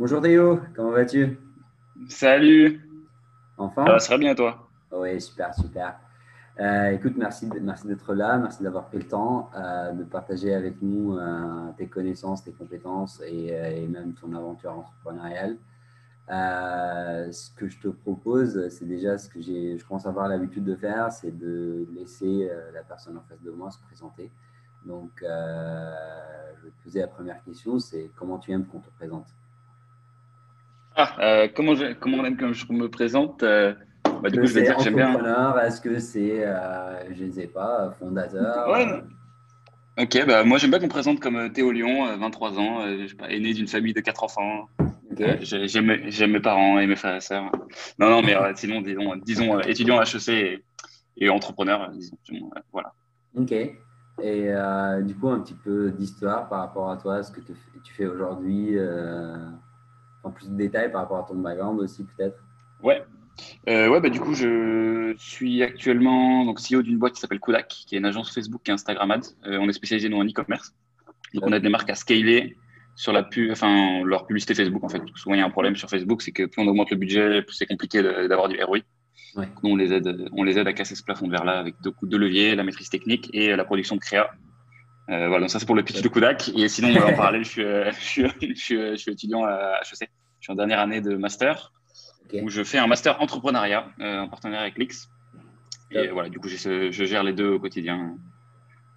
bonjour Théo, comment vas-tu? Salut Enfin? Ça va très bien toi? Oui, super, super. Euh, écoute, merci, merci d'être là, merci d'avoir pris le temps euh, de partager avec nous euh, tes connaissances, tes compétences et, et, même ton aventure entrepreneuriale. ce que je te propose, c'est déjà ce que je commence à avoir l'habitude de faire, c'est de laisser la personne en face de moi se présenter. Donc, je vais te poser la première question, c'est comment tu aimes qu'on te présente? Ah, comment, je, comment que je me présente bah, du coup, je vais dire que j'aime bien. Est-ce que c'est, euh, je ne sais pas, fondateur? Ouais, Ok, bah, moi j'aime bien qu'on me présente comme euh, Théo Lyon, 23 euh, ans, aîné d'une famille de 4 enfants. J'aime mes parents et mes frères et sœurs. Non, non, mais sinon, disons, disons étudiant à HEC et, entrepreneur, disons. voilà. Ok. Et du coup, un petit peu d'histoire par rapport à toi, ce que tu fais aujourd'hui, en plus de détails par rapport à ton background aussi, peut-être Ouais, euh, ouais, bah, du coup, je suis actuellement donc, CEO d'une boîte qui s'appelle Kodak, qui est une agence Facebook et Instagram Ads. Euh, on est spécialisé dans en e-commerce. Donc, on a des marques à scaler sur la pu enfin, leur publicité Facebook. En fait, souvent, il y a un problème sur Facebook, c'est que plus on augmente le budget, plus c'est compliqué d'avoir du ROI. Donc, nous, on les, aide, on les aide à casser ce plafond de verre-là avec deux, de levier, la maîtrise technique et la production de créa. Euh, voilà, donc ça, c'est pour le pitch de Kodak. Et sinon, en parallèle, je suis, je, suis, je, suis, étudiant à HEC. Je suis en dernière année de master où je fais un master entrepreneuriat euh, en partenariat avec l'X. Et voilà, du coup, je, gère les deux au quotidien.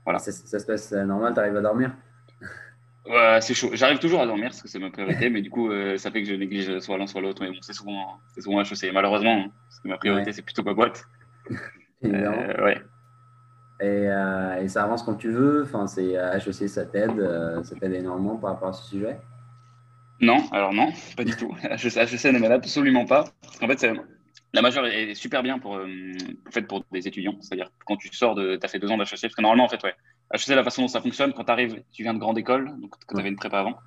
Voilà. Ça, se passe normal, tu arrives à dormir? Ouais, c'est chaud. J'arrive toujours à dormir parce que c'est ma priorité, mais du coup, euh, ça fait que je néglige soit l'un soit l'autre. Mais bon, c'est souvent, c'est souvent HEC, malheureusement, hein, parce que ma priorité, c'est plutôt ma boîte. euh, ouais. Et, euh, et, ça avance quand tu veux. Enfin, c'est HEC, ça t'aide, ça t'aide énormément par rapport à ce sujet. Non, alors non, pas du tout. HEC ne m'aide absolument pas. En fait, la majeure est super bien pour, euh, fait, pour des étudiants. C'est-à-dire quand tu sors de. Tu as fait deux ans d'HEC, parce que normalement, en fait, ouais. HEC, la façon dont ça fonctionne, quand tu arrives, tu viens de grande école, donc quand tu avais une prépa avant.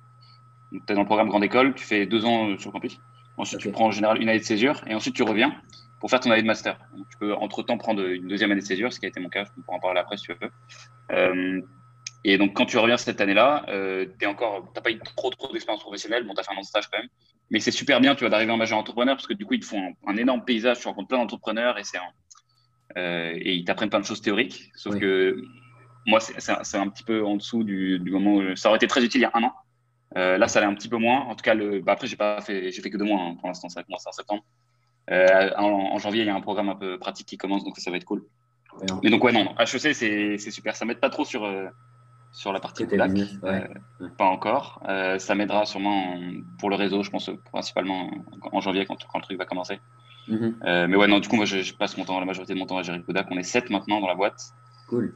tu es dans le programme grande école, tu fais deux ans euh, sur le campus. Ensuite, tu prends en général une année de césure et ensuite tu reviens pour faire ton année de master. tu peux entre-temps prendre une deuxième année de césure, ce qui a été mon cas, je peux en parler après si tu veux. Euh, et donc, quand tu reviens cette année-là, euh, tu n'as pas eu trop, trop d'expérience professionnelle. Bon, tu as fait un an de stage quand même. Mais c'est super bien, tu vas d'arriver en majeur entrepreneur parce que du coup, ils te font un, énorme paysage. Tu rencontres plein d'entrepreneurs et, c'est euh, et ils t'apprennent plein de choses théoriques. Sauf que moi, c'est un, petit peu en dessous du, moment où ça aurait été très utile il y a un an. Euh, là, ça allait un petit peu moins. En tout cas, le, bah, après, j'ai pas fait, j'ai fait que deux mois hein, pour l'instant. Ça a commencé en septembre. Euh, en, janvier, il y a un programme un peu pratique qui commence, donc ça va être cool. Mais donc, ouais, non, HEC, c'est super. Ça m'aide pas trop sur sur la partie Kodak. Euh, pas encore. Euh, ça m'aidera sûrement pour le réseau, je pense, principalement en janvier quand, quand le truc va commencer. Mhm. Euh, mais ouais, non, du coup, moi, je, passe mon temps, la majorité de mon temps à gérer Kodak. On est 7 maintenant dans la boîte. Cool.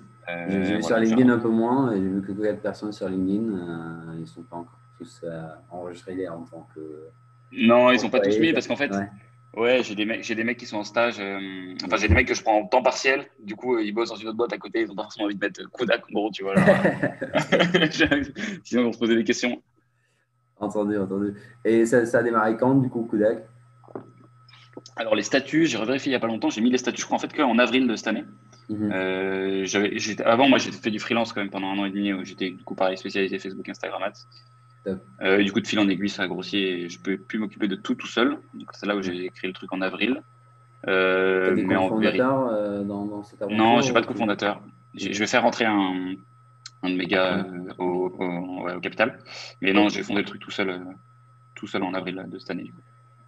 j'ai vu sur LinkedIn un peu moins, j'ai vu que 4 personnes sur LinkedIn, ils ne sont pas encore tous enregistrés en tant que. Non, ils ne sont pas tous mis parce qu'en fait, Ouais, j'ai des mecs, j'ai des mecs qui sont en stage. Euh, enfin, j'ai des mecs que je prends en temps partiel. Du coup, euh, ils bossent dans une autre boîte à côté. Ils n'ont pas forcément envie de mettre Kodak, gros, tu vois. Sinon, ils vont se poser des questions. Entendu, entendu. Et ça, ça a démarré quand, du coup, Kodak? Alors, les statuts, j'ai revérifié il n'y a pas longtemps. J'ai mis les statuts, je crois, en fait, qu'en avril de cette année. Mhm. euh, avant, moi, j'ai fait du freelance quand même pendant un an et demi. J'étais, du coup, pareil, spécialisé Facebook, Instagram Ads. Euh, du coup, de fil en aiguille, ça a grossi et je peux plus m'occuper de tout tout seul. C'est là où j'ai créé le truc en avril. Euh, des mais euh, dans, dans, cette aventure Non, j'ai pas de cofondateur. Je vais faire rentrer un, un de mes gars euh, au, au, capital. Mais non, j'ai fondé le truc tout seul, tout seul en avril de cette année.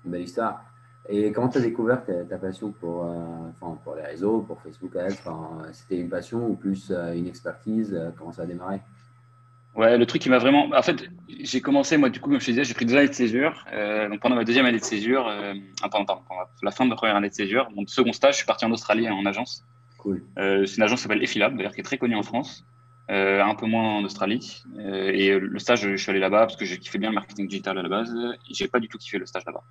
Belle histoire. Et comment tu as découvert ta, passion pour, pour les réseaux, pour Facebook Ads? C'était une passion ou plus une expertise? Comment ça a démarré? Ouais, le truc qui m'a vraiment. En fait, j'ai commencé, moi, du coup, comme je te disais, j'ai pris deux années de césure. Euh, donc, pendant ma deuxième année de césure, euh, attends, attends, la fin de ma première année de césure, mon second stage, je suis parti en Australie en agence. Cool. Euh, c'est une agence qui s'appelle Effilab, d'ailleurs, qui est très connue en France, euh, un peu moins en Australie. Et le stage, je suis allé là-bas parce que j'ai kiffé bien le marketing digital à la base. J'ai pas du tout kiffé le stage là-bas.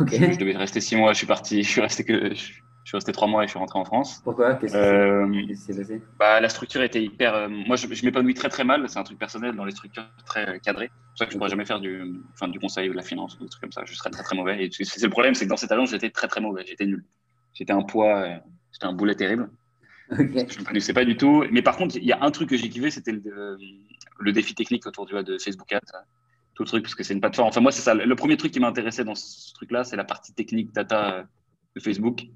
Okay. Je, je, devais rester six mois, je suis parti, je suis resté que. Je suis resté trois mois et je suis rentré en France. Pourquoi? Qu'est-ce qui euh, s'est passé? bah, La structure était hyper. Euh, moi, je, je m'épanouis très très mal. C'est un truc personnel dans les structures très euh, cadrées. C'est pour ça que je ne pourrais jamais faire du, enfin, du conseil ou de la finance ou des trucs comme ça. Je serais très très mauvais. Et c'est le problème, c'est que dans cette agence, j'étais très très mauvais. J'étais nul. J'étais un poids, j'étais un boulet terrible. Okay. Je ne connaissais pas du tout. Mais par contre, il y a un truc que j'ai kiffé, c'était le, le, défi technique autour du, de Facebook Ads. tout le truc parce que c'est une plateforme. Enfin, moi, c'est ça. Le premier truc qui m'intéressait dans ce truc-là, c'est la partie technique data de Facebook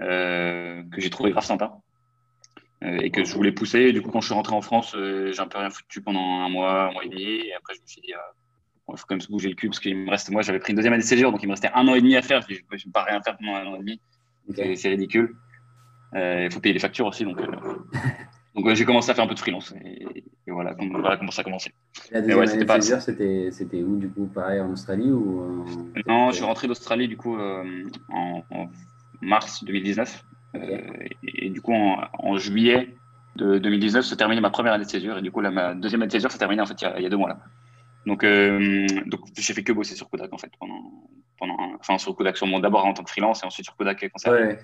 que j'ai trouvé grave sympa et que je voulais pousser. Et du coup, quand je suis rentré en France, j'ai un peu rien foutu pendant un mois, un mois et demi. Et après, je me suis dit, il faut quand même se bouger le cul parce qu'il me reste, moi, j'avais pris une deuxième année de césure, donc il me restait un an et demi à faire. Je ne vais pas rien faire pendant un an et demi. C'est ridicule. Euh, il faut payer les factures aussi. Donc, euh, donc j'ai commencé à faire un peu de freelance. Et, voilà, voilà, comment ça a commencé. La deuxième année de césure, c'était où du coup? Pareil en Australie ou Non, je suis rentré d'Australie du coup euh, en, mars 2019. Et, du coup, en, juillet de 2019 se terminait ma première année de césure. Et du coup, ma deuxième année de césure s'est terminée en fait il y, a, deux mois là. Donc, donc j'ai fait que bosser sur Kodak en fait pendant, pendant enfin sur Kodak sur d'abord en tant que freelance et ensuite sur Kodak et Ouais.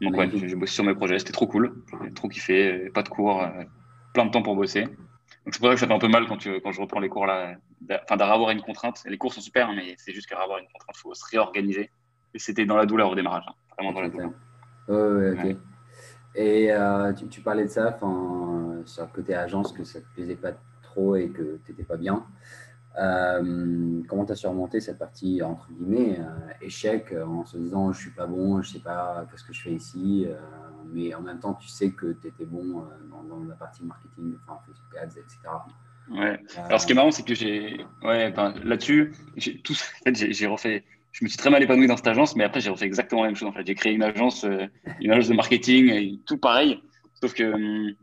Donc ouais, j'ai bossé sur mes projets, c'était trop cool, trop kiffé, pas de cours, euh, plein de temps pour bosser. Donc c'est pour ça que ça fait un peu mal quand, tu, quand je reprends les cours là, enfin d'avoir une contrainte. Les cours sont super, hein, mais c'est juste qu'à avoir une contrainte, il faut se réorganiser. Et c'était dans la douleur au démarrage, hein, vraiment dans la douleur. Ouais, ok. Et euh, tu, parlais de ça, sur le côté agence, que ça te plaisait pas trop et que tu n'étais pas bien. Euh, comment tu as surmonté cette partie, entre guillemets, euh, échec en se disant je suis pas bon, je sais pas qu'est-ce que je fais ici, mais en même temps tu sais que tu étais bon dans, la partie marketing, enfin Facebook Ads, etc. Ouais. Alors ce qui est marrant, c'est que j'ai, ouais, là-dessus, j'ai tout, en fait, j'ai refait, je me suis très mal épanoui dans cette agence, mais après j'ai refait exactement la même chose. En fait, j'ai créé une agence, une agence de marketing, et tout pareil, sauf que hum,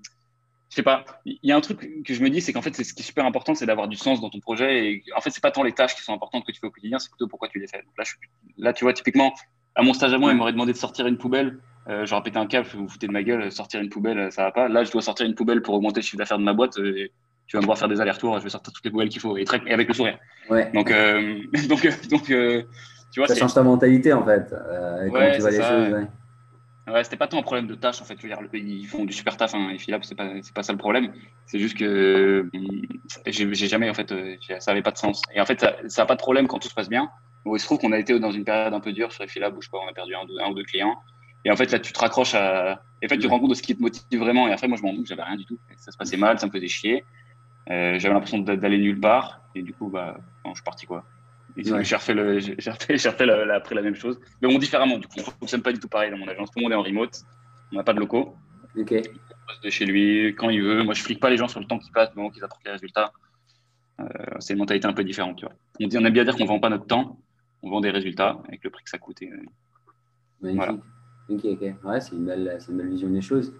je sais pas, il y a un truc que je me dis, c'est qu'en fait, c'est ce qui est super important, c'est d'avoir du sens dans ton projet. Et en fait, c'est pas tant les tâches qui sont importantes que tu fais au quotidien, c'est plutôt pourquoi tu les fais. là, là, tu vois, typiquement, à mon stage à moi, il m'aurait demandé de sortir une poubelle. Euh, J'aurais pété un câble, vous vous foutez de ma gueule, sortir une poubelle, ça va pas. Là, je dois sortir une poubelle pour augmenter le chiffre d'affaires de ma boîte. Euh, tu vas me voir faire des allers-retours, je vais sortir toutes les poubelles qu'il faut et, et, avec le sourire. Ouais. Donc, euh, donc, euh, donc tu vois, ça change ta mentalité en fait. Ouais, tu vois les choses. Ouais. Ouais, c'était pas tant un problème de tâche en fait. Je veux dire, ils font du super taf, hein, et Philippe, c'est pas, c'est pas ça le problème. C'est juste que hum, j'ai, jamais en fait, euh, ça avait pas de sens. Et en fait, ça, ça a pas de problème quand tout se passe bien. Où il se trouve qu'on a été dans une période un peu dure sur Philippe, où je crois on a perdu un, un, ou deux clients. Et en fait, là, tu te raccroches à. Et en fait, tu te rends compte de ce qui te motive vraiment. Et après, moi, je m'en doute, j'avais rien du tout. Ça se passait mal, ça me faisait chier. Euh, j'avais l'impression d'aller nulle part. Et du coup, bah, je suis parti quoi. J'ai refait, le, j'ai refait, j'ai refait après la même chose. Mais bon, différemment, du coup, on ne fonctionne pas du tout pareil dans mon agence. Tout le monde est en remote. On n'a pas de locaux. Ok. Passe de chez lui quand il veut. Moi, je ne flique pas les gens sur le temps qui passe, le moment qu'ils apportent les résultats. Euh, c'est une mentalité un peu différente. Tu vois. On, dit, on aime bien dire qu'on ne vend pas notre temps, on vend des résultats avec le prix que ça coûte. Voilà. Ok, ok. Ouais, c'est une, belle, c'est une belle vision des choses.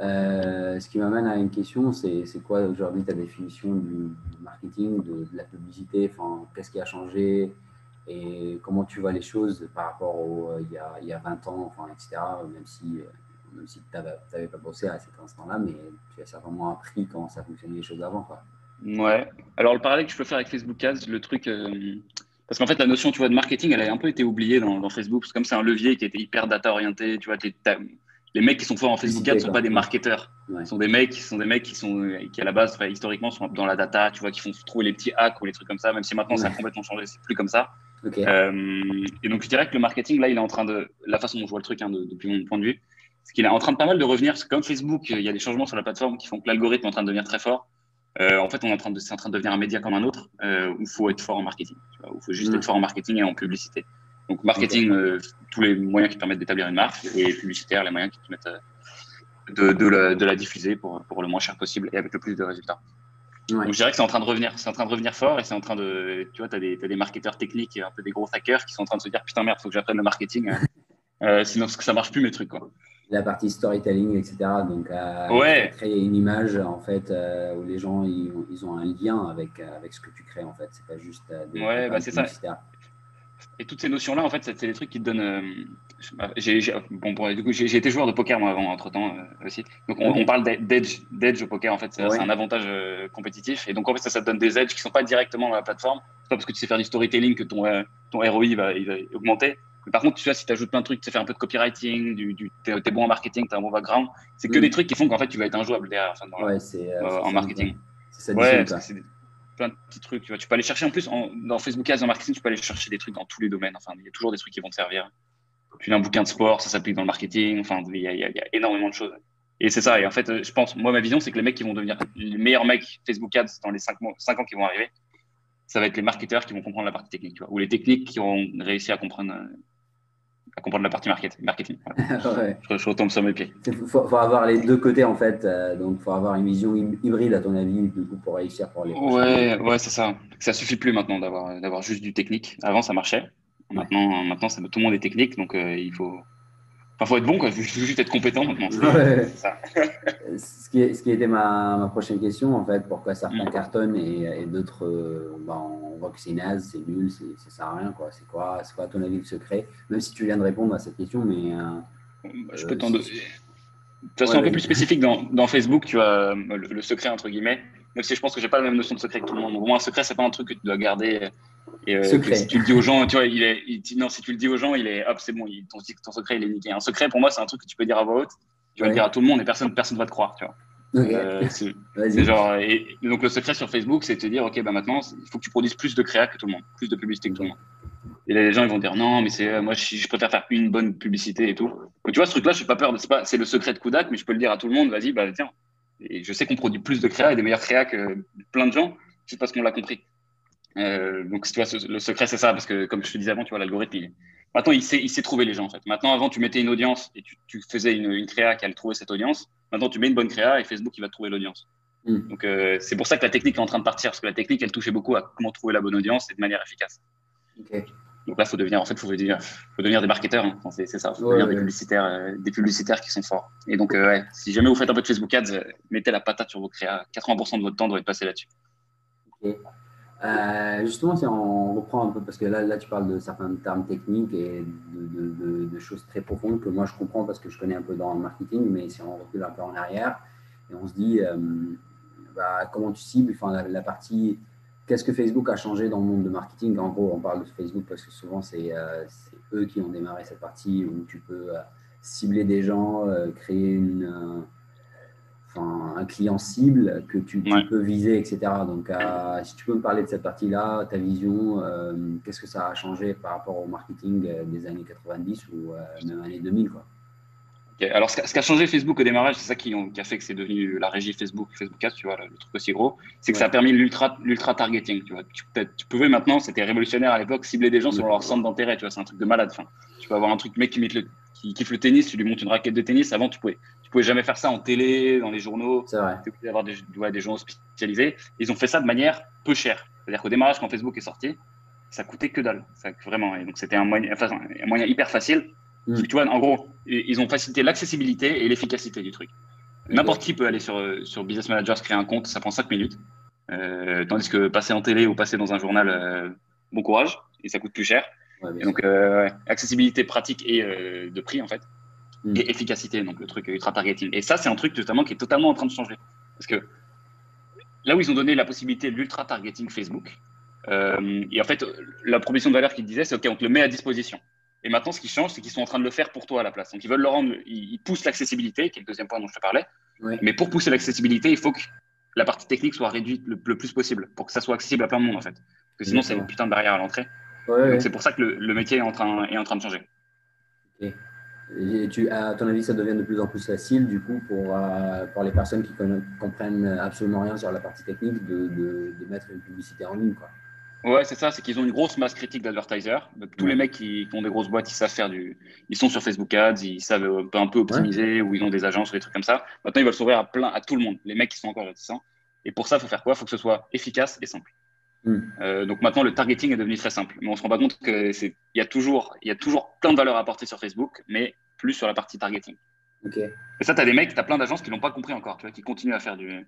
Euh, ce qui m'amène à une question, c'est quoi aujourd'hui ta définition du, marketing, de, la publicité? Enfin, Qu'est-ce qui a changé? Et comment tu vois les choses par rapport au euh, il, y a, il y a 20 ans, enfin, etc. Même si, euh, si tu n'avais pas bossé à cet instant-là, mais tu as certainement appris comment ça fonctionnait les choses avant. Ouais. Alors le parallèle que je peux faire avec Facebook Ads, le truc. Parce qu'en fait, la notion tu vois, de marketing, elle a un peu été oubliée dans, dans Facebook. Parce que comme c'est un levier qui était hyper data orienté, tu vois, les mecs qui sont forts en Facebook Ads ne sont pas des marketeurs. Ce sont des mecs qui sont des mecs qui sont qui à la base historiquement sont dans la data, tu vois, qui font trouver les petits hacks ou les trucs comme ça. Même si maintenant ça a complètement changé, c'est plus comme ça. Euh, et donc je dirais que le marketing là, il est en train de la façon dont je vois le truc hein, depuis mon point de vue, c'est qu'il est en train de pas mal de revenir. Parce que comme Facebook, il y a des changements sur la plateforme qui font que l'algorithme est en train de devenir très fort. Euh, en fait, on est en train de c'est en train de devenir un média comme un autre euh, où il faut être fort en marketing. Tu vois, où il faut juste être fort en marketing et en publicité. Donc marketing, euh, tous les moyens qui permettent d'établir une marque et publicitaire, les moyens qui permettent euh, de, de, la, de, la, diffuser pour, pour, le moins cher possible et avec le plus de résultats. Donc je dirais que c'est en train de revenir, c'est en train de revenir fort et c'est en train de, tu vois, tu as, as, des marketeurs techniques et un peu des gros hackers qui sont en train de se dire putain merde, faut que j'apprenne le marketing, hein. euh, sinon parce que ça marche plus mes trucs quoi. La partie storytelling, etc. Donc à, créer une image en fait euh, où les gens ils, ils, ont un lien avec, avec ce que tu crées en fait. C'est pas juste des ouais, bah c'est ça. Et toutes ces notions-là, en fait, c'est des trucs qui te donnent. Euh, j'ai, bon, du coup, j'ai été joueur de poker moi avant, entre temps euh, aussi. Donc on, parle d'edge, au poker. En fait, c'est un avantage euh, compétitif. Et donc en fait, ça, ça te donne des edges qui sont pas directement dans la plateforme. C'est pas parce que tu sais faire du storytelling que ton ton ROI va, il va augmenter. Mais par contre, tu vois, si tu ajoutes plein de trucs, tu sais faire un peu de copywriting, du, du t'es, es bon en marketing, tu as un bon background, c'est que des trucs qui font qu'en fait, tu vas être injouable derrière, ouais, c'est, en marketing. C'est ça, ouais, plein de petits trucs. Tu, vois. tu peux aller chercher en plus dans Facebook Ads, en marketing, tu peux aller chercher des trucs dans tous les domaines. Enfin, il y a toujours des trucs qui vont te servir. Tu lis un bouquin de sport, ça s'applique dans le marketing. Enfin, il y, a, énormément de choses. Et c'est ça. Et en fait, je pense, moi, ma vision, c'est que les mecs qui vont devenir les meilleurs mecs Facebook Ads dans les 5, mois, 5 ans qui vont arriver, ça va être les marketeurs qui vont comprendre la partie technique, ou les techniques qui ont réussi à comprendre, à comprendre la partie marketing. je, retombe sur mes pieds. Il faut, avoir les deux côtés, en fait. Euh, donc, il faut avoir une vision hybride, à ton avis, du coup, pour réussir pour les. Ouais, ouais c'est ça. Ça suffit plus maintenant d'avoir juste du technique. Avant, ça marchait. Maintenant, maintenant ça, tout le monde est technique, donc euh, il faut, il faut être bon, quoi. Il faut juste être compétent maintenant. Ça. ce, qui est, ce qui était ma, ma, prochaine question, en fait, pourquoi certains mm. cartonnent et, d'autres, euh, ben, on voit que c'est naze, c'est nul, ça sert à rien. Quoi. C'est, quoi, c'est quoi, à ton avis, le secret? Même si tu viens de répondre à cette question, mais. Euh, bah, je peux t'en donner. De toute façon, un peu plus spécifique dans, dans, Facebook, tu as le, secret, entre guillemets. Même si je pense que j'ai pas la même notion de secret que tout le monde. Au moins, un secret, c'est pas un truc que tu dois garder et euh, si tu le dis aux gens, tu vois, il est, non, si tu le dis aux gens, il est, hop, c'est bon, il, ton, ton, secret, il est niqué. Un secret, pour moi, c'est un truc que tu peux dire à voix haute, tu vas le dire à tout le monde et personne, personne va te croire, tu vois. Euh, c'est genre, et, donc le secret sur Facebook, c'est de te dire, ok, bah maintenant, il faut que tu produises plus de créa que tout le monde, plus de publicité que tout le monde. Et là, les gens, ils vont dire, non, mais c'est, moi, je, je, préfère faire une bonne publicité et tout. Donc, tu vois, ce truc-là, je suis pas peur, c'est pas, c'est le secret de Kudak, mais je peux le dire à tout le monde, vas-y, bah tiens. Et je sais qu'on produit plus de créa et des meilleures créa que plein de gens, c'est parce qu'on l'a compris. Euh, donc, tu vois, le secret, c'est ça, parce que comme je te disais avant, tu vois, l'algorithme, maintenant, il sait, il sait trouver les gens, en fait. Maintenant, avant, tu mettais une audience et tu, tu faisais une, une, créa qui allait trouver cette audience. Maintenant, tu mets une bonne créa et Facebook, il va trouver l'audience. Mm. Donc, euh, c'est pour ça que la technique est en train de partir, parce que la technique, elle touchait beaucoup à comment trouver la bonne audience et de manière efficace. Donc là, il faut devenir, en fait, faut devenir, faut devenir des marketeurs. Hein. c'est ça, faut devenir des publicitaires, euh, des publicitaires qui sont forts. Et donc, ouais, si jamais vous faites un peu de Facebook Ads, mettez la patate sur vos créas. 80% de votre temps doit être passé là-dessus. Euh, justement, si on reprend un peu, parce que là, là tu parles de certains termes techniques et de, de, choses très profondes que moi je comprends parce que je connais un peu dans le marketing, mais si on recule un peu en arrière et on se dit euh, bah, comment tu cibles enfin, la, partie qu'est-ce que Facebook a changé dans le monde de marketing? En gros, on parle de Facebook parce que souvent c'est euh, eux qui ont démarré cette partie où tu peux cibler des gens, créer une un client cible que tu, peux viser, etc. Donc, euh, si tu peux me parler de cette partie-là, ta vision, euh, qu'est-ce que ça a changé par rapport au marketing euh, des années 90 ou même années 2000 quoi? Alors, ce qui a changé Facebook au démarrage, c'est ça qui, a fait que c'est devenu la régie Facebook, Facebook Ads, tu vois, le, truc aussi gros, c'est que ça a permis l'ultra, l'ultra targeting, tu vois. Tu, tu, pouvais maintenant, c'était révolutionnaire à l'époque, cibler des gens sur leur centre d'intérêt, tu vois, c'est un truc de malade. Enfin, tu peux avoir un truc, mec qui, met le, qui kiffe le tennis, tu lui montes une raquette de tennis. Avant, tu pouvais, pouvais jamais faire ça en télé, dans les journaux. C'est vrai. Tu pouvais avoir des, des journaux spécialisés. Ils ont fait ça de manière peu chère. C'est-à-dire qu'au démarrage, quand Facebook est sorti, ça coûtait que dalle. Ça, vraiment. Et donc, c'était un moyen, enfin, un moyen hyper facile. Mm. Tu vois, en gros, ils ont facilité l'accessibilité et l'efficacité du truc. N'importe qui peut aller sur, sur Business Manager, se créer un compte, ça prend 5 minutes. Euh, tandis que passer en télé ou passer dans un journal, euh, bon courage, et ça coûte plus cher. et donc, euh, accessibilité pratique et de prix, en fait. Mm. et efficacité, donc le truc ultra targeting. Et ça, c'est un truc notamment qui est totalement en train de changer. Parce que là où ils ont donné la possibilité de l'ultra targeting Facebook, euh, et en fait, la proposition de valeur qu'ils disaient, c'est OK, on te le met à disposition. Et maintenant, ce qui change, c'est qu'ils sont en train de le faire pour toi à la place. Donc, ils veulent le rendre, ils, poussent l'accessibilité, qui est le deuxième point dont je te parlais. Mais pour pousser l'accessibilité, il faut que la partie technique soit réduite le, plus possible, pour que ça soit accessible à plein de monde, en fait. Parce que sinon, c'est une putain de barrière à l'entrée. c'est pour ça que le, métier est en train, est en train de changer. Et tu, à ton avis, ça devient de plus en plus facile, du coup, pour, euh, pour les personnes qui comprennent absolument rien sur la partie technique, de, de, mettre une publicité en ligne. Quoi. Ouais, c'est ça, c'est qu'ils ont une grosse masse critique d'advertisers. Tous les mecs qui, ont des grosses boîtes, ils savent faire du. Ils sont sur Facebook Ads, ils savent un peu optimiser, ou ils ont des agences ou des trucs comme ça. Maintenant, ils veulent s'ouvrir à plein, à tout le monde, les mecs qui sont encore réticents. Et pour ça, il faut faire quoi? Il faut que ce soit efficace et simple. Hmm. Euh, donc maintenant, le targeting est devenu très simple. Mais on se rend pas compte qu'il y, a toujours, y a toujours plein de valeurs à apporter sur Facebook, mais plus sur la partie targeting. Et ça, tu as des mecs, tu as plein d'agences qui l'ont pas compris encore, tu vois, qui continuent à faire du.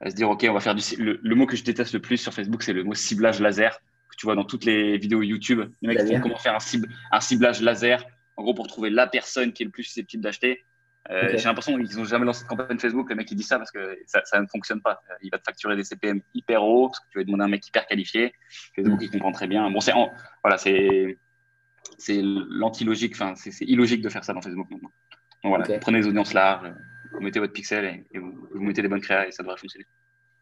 à se dire, OK, on va faire du. Le, mot que je déteste le plus sur Facebook, c'est le mot ciblage laser, que tu vois dans toutes les vidéos YouTube. Les mecs qui font comment faire un, cible, un ciblage laser, en gros, pour trouver la personne qui est le plus susceptible d'acheter. Euh, j'ai l'impression qu'ils n'ont jamais lancé de campagne Facebook. Le mec, il dit ça parce que ça, ne fonctionne pas. Il va te facturer des CPM hyper hauts parce que tu vas demander un mec hyper qualifié. Facebook, mm. il comprend très bien. Bon, c'est voilà, c'est c'est l'anti-logique, enfin, c'est illogique de faire ça dans Facebook maintenant. Donc voilà, prenez les audiences larges, vous mettez votre pixel et, vous, mettez des bonnes créas et ça devrait fonctionner.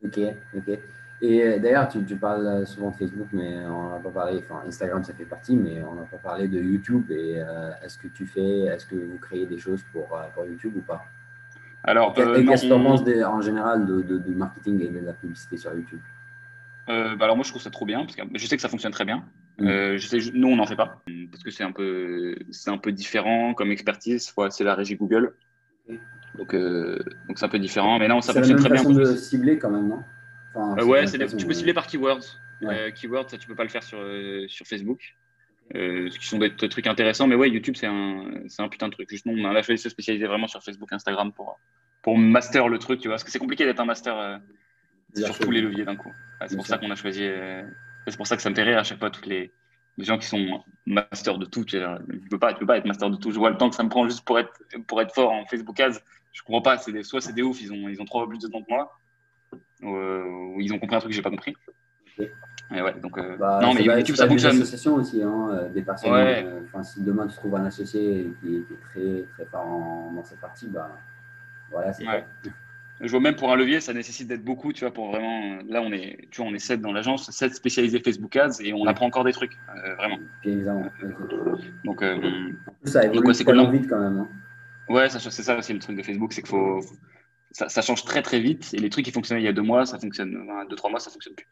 Ok, ok. Et euh, d'ailleurs, tu, parles souvent de Facebook, mais on n'a pas parlé, enfin Instagram ça fait partie, mais on n'a pas parlé de YouTube. Et euh, est-ce que tu fais, est-ce que vous créez des choses pour, euh, pour YouTube ou pas? Alors, qu'est-ce que tu penses en général de, de, marketing et de la publicité sur YouTube? Bah alors moi je trouve ça trop bien parce que je sais que ça fonctionne très bien. Mm. je sais, nous on n'en fait pas parce que c'est un peu, c'est un peu différent comme expertise. c'est la régie Google. Donc, donc c'est un peu différent. Mais non, ça fonctionne très bien. C'est de cibler quand même, non? Ouais, tu peux cibler par keywords. keywords, ça tu peux pas le faire sur, sur Facebook. Euh, ce qui sont des, trucs intéressants. Mais ouais, YouTube, c'est un, un, putain de truc. Justement, on a choisi de se spécialiser vraiment sur Facebook, Instagram pour, pour master le truc, tu vois. Parce que c'est compliqué d'être un master euh, sur tous les leviers d'un coup. c'est pour ça qu'on a choisi. Euh, c'est pour ça que ça me fait rire à chaque fois, toutes les, les gens qui sont master de tout. Tu ne peux, pas, tu peux pas être master de tout. Je vois le temps que ça me prend juste pour être, pour être fort en Facebook Ads. Je comprends pas. Des, soit c'est des ouf, ils ont, ils ont trois fois plus de temps que moi, ou, ils ont compris un truc que j'ai pas compris ouais, donc, euh, bah, non, mais YouTube, ça fonctionne. Des associations aussi, hein, euh, des personnes. Euh, si demain tu trouves un associé qui, est très, très fort dans cette partie, bah, voilà, c'est Je vois même pour un levier, ça nécessite d'être beaucoup, tu vois, pour vraiment. Là, on est, tu vois, on est 7 dans l'agence, 7 spécialisés Facebook Ads et on apprend encore des trucs, vraiment. évidemment. Donc, ça évolue ouais, tellement vite quand même. Hein. Ouais, c'est ça aussi le truc de Facebook, c'est qu'il faut. Ça, ça, change très très vite et les trucs qui fonctionnaient il y a deux mois, ça fonctionne, deux, trois mois, ça fonctionne plus.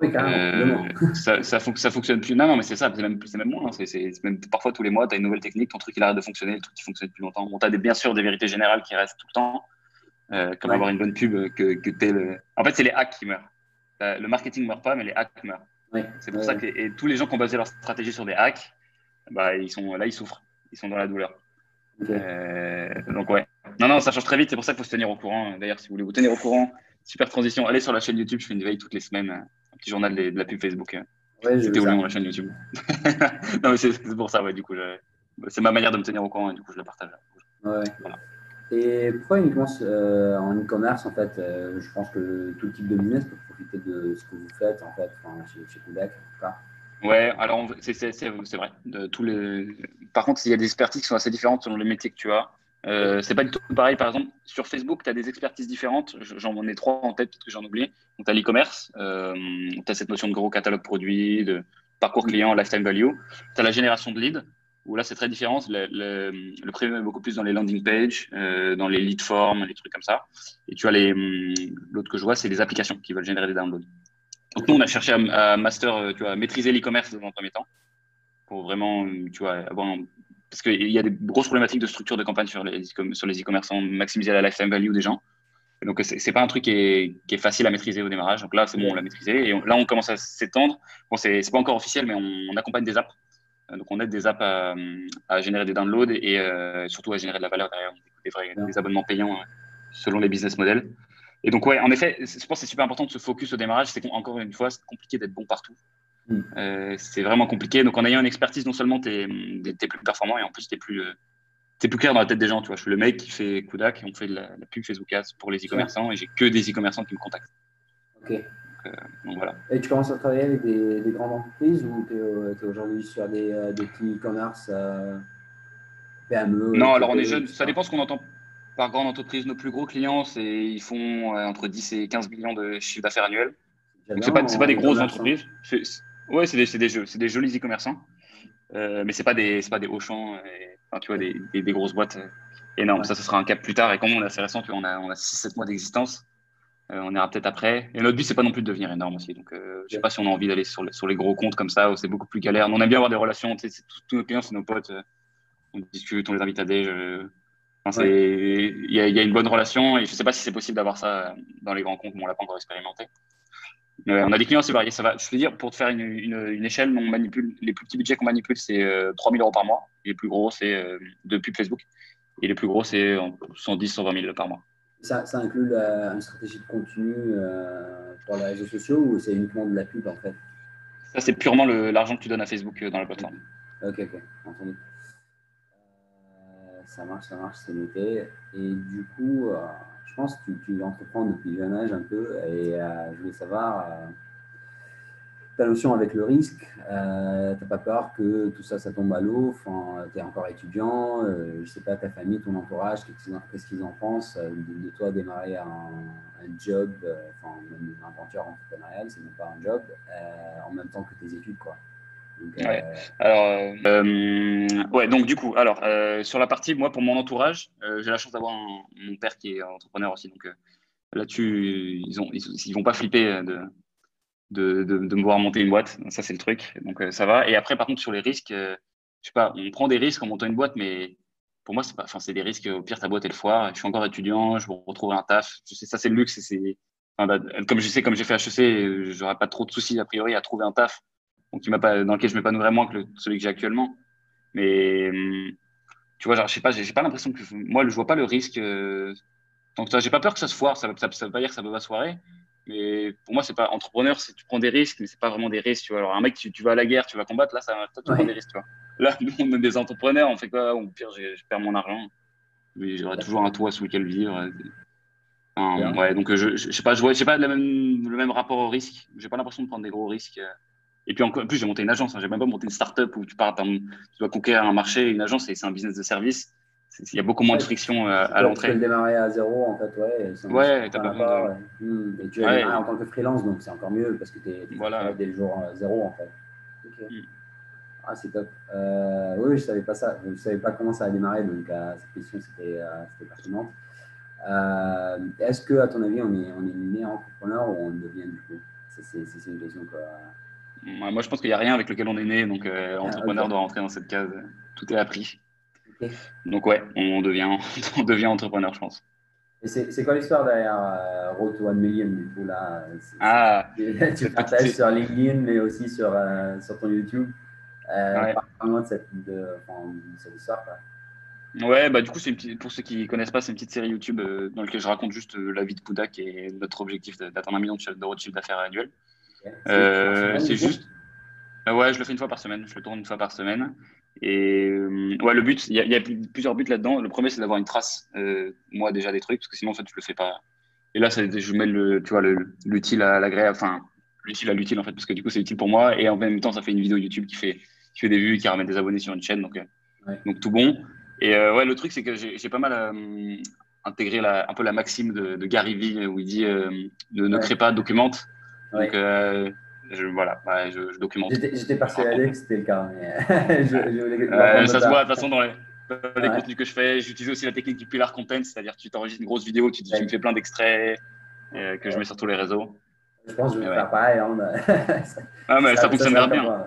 Oui, carrément. Euh, ça, ça, ça, fonctionne plus. Non, non, mais c'est ça, c'est même, même moins. Hein. C'est, même, parfois, tous les mois, tu as une nouvelle technique, ton truc il arrête de fonctionner, le truc qui fonctionne plus longtemps. Bon, tu as des, bien sûr des vérités générales qui restent tout le temps, euh, comme avoir une bonne pub. Que, que le... En fait, c'est les hacks qui meurent. Euh, le marketing ne meurt pas, mais les hacks meurent. C'est pour ça que et tous les gens qui ont basé leur stratégie sur des hacks, bah, ils sont, là, ils souffrent. Ils sont dans la douleur. Donc, ouais. Non, non, ça change très vite. C'est pour ça qu'il faut se tenir au courant. D'ailleurs, si vous voulez vous tenir au courant, super transition. Allez sur la chaîne YouTube. Je fais une veille toutes les semaines petit journal de, la pub Facebook. Ouais, C'était au la chaîne YouTube. non, mais c'est pour ça, ouais, du coup, c'est ma manière de me tenir au courant et du coup, je la partage. Ouais. Voilà. Et pourquoi uniquement euh, en e-commerce, en fait euh, Je pense que tout type de business peut profiter de ce que vous faites, en fait, enfin, chez, chez Kodak, en tout cas. Ouais, alors c'est vrai. Par contre, il y a des expertises qui sont assez différentes selon les métiers que tu as. Euh, c'est pas du tout pareil. Par exemple, sur Facebook, tu as des expertises différentes. J'en ai trois en tête, peut-être que j'en oublie. Donc, tu as l'e-commerce, euh, tu as cette notion de gros catalogue produit, de parcours client, lifetime value. Tu as la génération de leads, où là, c'est très différent. Le, le, premium est beaucoup plus dans les landing pages, euh, dans les lead forms, les trucs comme ça. Et tu as hum, l'autre que je vois, c'est les applications qui veulent générer des downloads. Donc, nous, on a cherché à, master, euh, tu vois, à maîtriser l'e-commerce dans un premier temps, pour vraiment, tu vois, avoir un parce qu'il y a des grosses problématiques de structure de campagne sur les e-commerçants, maximiser la lifetime value des gens. donc, c'est n'est pas un truc qui est, qui est, facile à maîtriser au démarrage. Donc là, c'est bon, on l'a maîtrisé. Et là, on commence à s'étendre. Bon, c'est pas encore officiel, mais on, accompagne des apps. Euh, donc, on aide des apps à, à générer des downloads et euh, surtout à générer de la valeur derrière, des, vrais, des abonnements payants euh, selon les business models. Et donc, ouais, en effet, je pense que c'est super important de se focus au démarrage. C'est encore une fois, c'est compliqué d'être bon partout. Mm. Euh, c'est vraiment compliqué. Donc, en ayant une expertise, non seulement tu es, plus performant et en plus, tu es plus, euh, es plus clair dans la tête des gens. Tu vois, je suis le mec qui fait Kudak et on fait de la, pub Facebook Ads pour les e-commerçants et j'ai que des e-commerçants qui me contactent. Ok. Euh, donc, voilà. Et tu commences à travailler avec des, grandes entreprises ou tu es, aujourd'hui sur des, petits e-commerce PME Non, alors on est jeune. Ça dépend ce qu'on entend par grande entreprise. Nos plus gros clients, ils font entre 10 et 15 millions de chiffre d'affaires annuel. C'est pas, pas des grosses entreprises. Ouais, c'est des, des, jeux, c'est des jolis e-commerçants, euh, mais c'est pas des, pas des Auchan, et, enfin, tu vois, des, des, grosses boîtes euh, énormes. Ça, ce sera un cap plus tard. Et comme on est assez récent, tu vois, on a, on a 6-7 mois d'existence. Euh, on ira peut-être après. Et notre but, c'est pas non plus de devenir énorme aussi. Donc, euh, je sais pas si on a envie d'aller sur, sur, les gros comptes comme ça, où c'est beaucoup plus galère. on aime bien avoir des relations. Tous nos clients, c'est nos potes. on discute, on les invite à déj. Enfin, il y, a, y, a une bonne relation et je sais pas si c'est possible d'avoir ça dans les grands comptes, mais on l'a pas encore expérimenté on a des clients assez variés. Ça va. Je veux dire, pour te faire une, une, échelle, on manipule, les plus petits budgets qu'on manipule, c'est 3000 euh, euros par mois. Et les plus gros, c'est euh, de pub Facebook. Et les plus gros, c'est 110, 120 000 par mois. Ça, ça inclut une stratégie de contenu euh, pour les réseaux sociaux ou c'est uniquement de la pub en fait? Ça, c'est purement l'argent que tu donnes à Facebook dans la plateforme. Ok, ok, entendu. Ça marche, ça marche, c'est noté. Et du coup, je pense que tu, entreprends depuis jeune âge un peu et euh, je voulais savoir euh, ta notion avec le risque. Euh, tu n'as pas peur que tout ça, ça tombe à l'eau? Tu es encore étudiant, je sais pas, ta famille, ton entourage, qu'est-ce qu'ils en pensent de, toi démarrer un, job, enfin, une aventure entrepreneuriale, c'est même pas un job, en même temps que tes études, quoi. Ouais. Euh, alors, euh, euh, ouais, donc du coup, alors sur la partie, moi, pour mon entourage, j'ai la chance d'avoir mon père qui est entrepreneur aussi. Donc là-dessus, ils, ont, ils, vont pas flipper de, de, de, me voir monter une boîte. Ça, c'est le truc. Donc, ça va. Et après, par contre, sur les risques, je sais pas, on prend des risques en montant une boîte, mais pour moi, c'est pas, enfin, c'est des risques. Au pire, ta boîte, elle foire. Je suis encore étudiant, je vais retrouver un taf. Je sais, ça, c'est le luxe. C'est, bah, comme je sais, comme j'ai fait HEC, j'aurais pas trop de soucis, a priori, à trouver un taf donc, m'a pas, dans lequel je m'épanouirais moins que celui que j'ai actuellement. Mais, hum, tu vois, genre, je sais pas, j'ai pas l'impression que, moi, je vois pas le risque. Euh, donc, j'ai pas peur que ça se foire. Ça, ça, ça veut pas dire que ça peut pas se foirer. Mais pour moi, c'est pas entrepreneur, c'est tu prends des risques, mais c'est pas vraiment des risques. Tu vois. Alors, un mec, tu, tu, vas à la guerre, tu vas combattre, là, ça, toi, tu prends des risques. Tu vois. Là, nous, on est des entrepreneurs, on fait quoi? Au pire, je perds mon argent. J'aurai toujours un toit sous lequel vivre. ouais, donc je, je, sais pas, je vois, pas le même, le même rapport au risque. J'ai pas l'impression de prendre des gros risques. Et puis en plus, j'ai monté une agence. Hein. J'ai même pas monté une start-up où tu pars, tu dois conquérir un marché. Une agence, c'est un business de service. Il y a beaucoup moins de friction euh, à l'entrée. Tu peux démarrer à zéro, en fait, ouais. Ouais, t'as pas besoin hmm. Et tu es ouais. en tant que freelance, donc c'est encore mieux parce que tu es, voilà. dès le jour euh, zéro, en fait. Hmm. Ah, c'est top. Euh, oui, je savais pas ça. Je savais pas comment ça a démarré, donc cette question, c'était pertinente. Est-ce que, à ton avis, on est, on est né entrepreneur ou on devient du coup? C'est une question que moi, je pense qu'il n'y a rien avec lequel on est né, donc euh, ah, entrepreneur doit rentrer dans cette case. Tout est appris. Donc ouais, on devient, on devient entrepreneur, je pense. Et c'est quoi l'histoire derrière euh, Road to 1 Million du coup là? Ah, tu partages sur LinkedIn, mais aussi sur, euh, sur ton YouTube. Euh, ouais. de cette, de, cette histoire. Quoi. Ouais, bah du coup, une pour ceux qui ne connaissent pas, c'est une petite série YouTube dans laquelle je raconte juste la vie de Kudak et notre objectif d'atteindre un million d'euros de chiffre d'affaires annuel. Euh, c'est juste. Euh, ouais, je le fais une fois par semaine. Je le tourne une fois par semaine. Et euh, ouais, le but, il y, a plusieurs buts là-dedans. Le premier, c'est d'avoir une trace, moi déjà des trucs, parce que sinon, en fait, je le fais pas. Et là, je mets le, tu vois, l'utile à l'agréable, enfin, l'utile à l'utile en fait, parce que du coup, c'est utile pour moi. Et en même temps, ça fait une vidéo YouTube qui fait, qui fait des vues, qui ramène des abonnés sur une chaîne, donc, donc tout bon. Et ouais, le truc, c'est que j'ai pas mal intégré la, un peu la maxime de, Gary Vee où il dit ne crée pas, documente. Donc, euh, je, voilà, je, documente. J'étais persuadé que c'était le cas. Euh, ça se voit de toute façon dans les, les contenus que je fais. J'utilise aussi la technique du pillar content, c'est-à-dire tu t'enregistres une grosse vidéo, tu, tu me fais plein d'extraits euh, que je mets sur tous les réseaux. Je pense que je vais faire pareil. Hein, ah, mais ça, fonctionne bien.